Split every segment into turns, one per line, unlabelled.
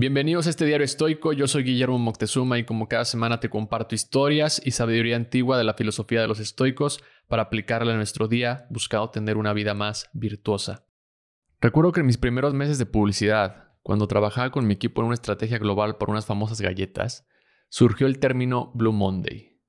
Bienvenidos a este diario estoico, yo soy Guillermo Moctezuma y como cada semana te comparto historias y sabiduría antigua de la filosofía de los estoicos para aplicarla en nuestro día buscando tener una vida más virtuosa. Recuerdo que en mis primeros meses de publicidad, cuando trabajaba con mi equipo en una estrategia global por unas famosas galletas, surgió el término Blue Monday.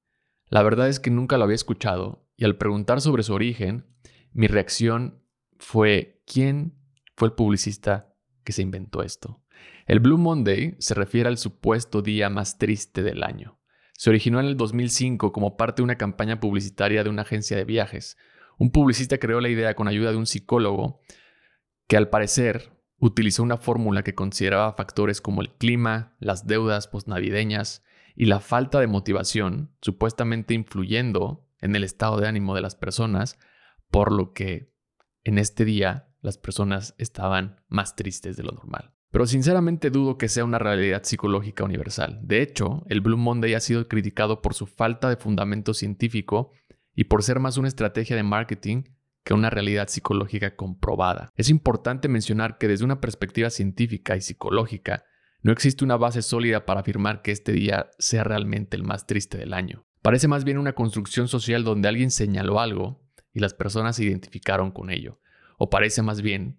La verdad es que nunca lo había escuchado y al preguntar sobre su origen, mi reacción fue ¿quién fue el publicista que se inventó esto? El Blue Monday se refiere al supuesto día más triste del año. Se originó en el 2005 como parte de una campaña publicitaria de una agencia de viajes. Un publicista creó la idea con ayuda de un psicólogo que al parecer utilizó una fórmula que consideraba factores como el clima, las deudas postnavideñas y la falta de motivación, supuestamente influyendo en el estado de ánimo de las personas, por lo que en este día las personas estaban más tristes de lo normal. Pero sinceramente dudo que sea una realidad psicológica universal. De hecho, el Blue Monday ha sido criticado por su falta de fundamento científico y por ser más una estrategia de marketing que una realidad psicológica comprobada. Es importante mencionar que desde una perspectiva científica y psicológica, no existe una base sólida para afirmar que este día sea realmente el más triste del año. Parece más bien una construcción social donde alguien señaló algo y las personas se identificaron con ello. O parece más bien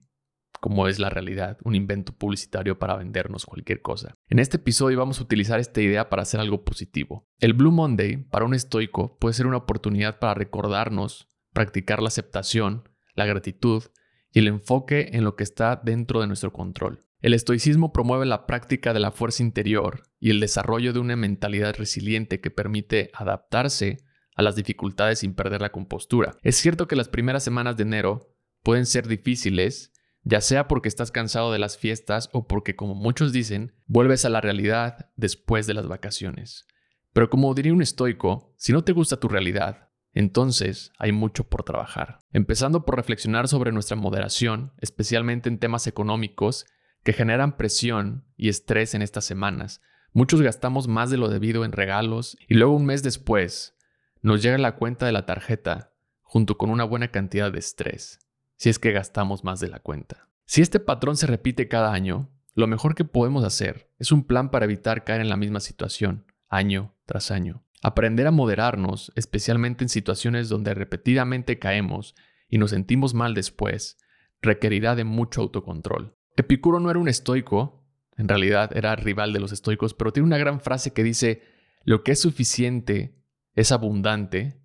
como es la realidad, un invento publicitario para vendernos cualquier cosa. En este episodio vamos a utilizar esta idea para hacer algo positivo. El Blue Monday, para un estoico, puede ser una oportunidad para recordarnos, practicar la aceptación, la gratitud y el enfoque en lo que está dentro de nuestro control. El estoicismo promueve la práctica de la fuerza interior y el desarrollo de una mentalidad resiliente que permite adaptarse a las dificultades sin perder la compostura. Es cierto que las primeras semanas de enero pueden ser difíciles ya sea porque estás cansado de las fiestas o porque, como muchos dicen, vuelves a la realidad después de las vacaciones. Pero como diría un estoico, si no te gusta tu realidad, entonces hay mucho por trabajar. Empezando por reflexionar sobre nuestra moderación, especialmente en temas económicos que generan presión y estrés en estas semanas. Muchos gastamos más de lo debido en regalos y luego un mes después nos llega la cuenta de la tarjeta junto con una buena cantidad de estrés si es que gastamos más de la cuenta. Si este patrón se repite cada año, lo mejor que podemos hacer es un plan para evitar caer en la misma situación, año tras año. Aprender a moderarnos, especialmente en situaciones donde repetidamente caemos y nos sentimos mal después, requerirá de mucho autocontrol. Epicuro no era un estoico, en realidad era rival de los estoicos, pero tiene una gran frase que dice, lo que es suficiente es abundante,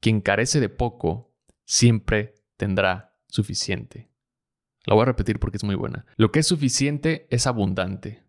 quien carece de poco siempre tendrá suficiente. La voy a repetir porque es muy buena. Lo que es suficiente es abundante.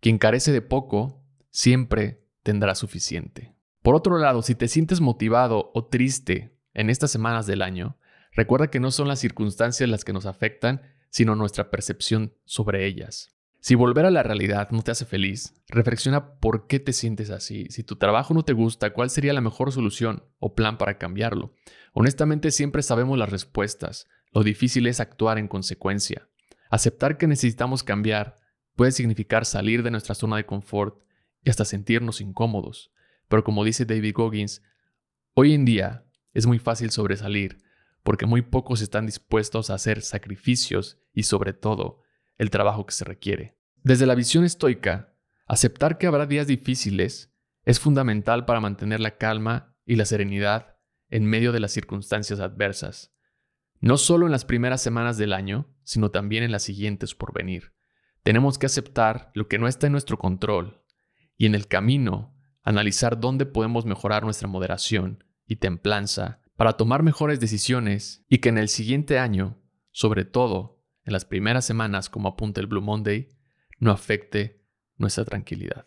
Quien carece de poco siempre tendrá suficiente. Por otro lado, si te sientes motivado o triste en estas semanas del año, recuerda que no son las circunstancias las que nos afectan, sino nuestra percepción sobre ellas. Si volver a la realidad no te hace feliz, reflexiona por qué te sientes así. Si tu trabajo no te gusta, ¿cuál sería la mejor solución o plan para cambiarlo? Honestamente siempre sabemos las respuestas, lo difícil es actuar en consecuencia. Aceptar que necesitamos cambiar puede significar salir de nuestra zona de confort y hasta sentirnos incómodos. Pero como dice David Goggins, hoy en día es muy fácil sobresalir porque muy pocos están dispuestos a hacer sacrificios y sobre todo el trabajo que se requiere. Desde la visión estoica, aceptar que habrá días difíciles es fundamental para mantener la calma y la serenidad en medio de las circunstancias adversas no solo en las primeras semanas del año, sino también en las siguientes por venir. Tenemos que aceptar lo que no está en nuestro control y en el camino analizar dónde podemos mejorar nuestra moderación y templanza para tomar mejores decisiones y que en el siguiente año, sobre todo en las primeras semanas como apunta el Blue Monday, no afecte nuestra tranquilidad.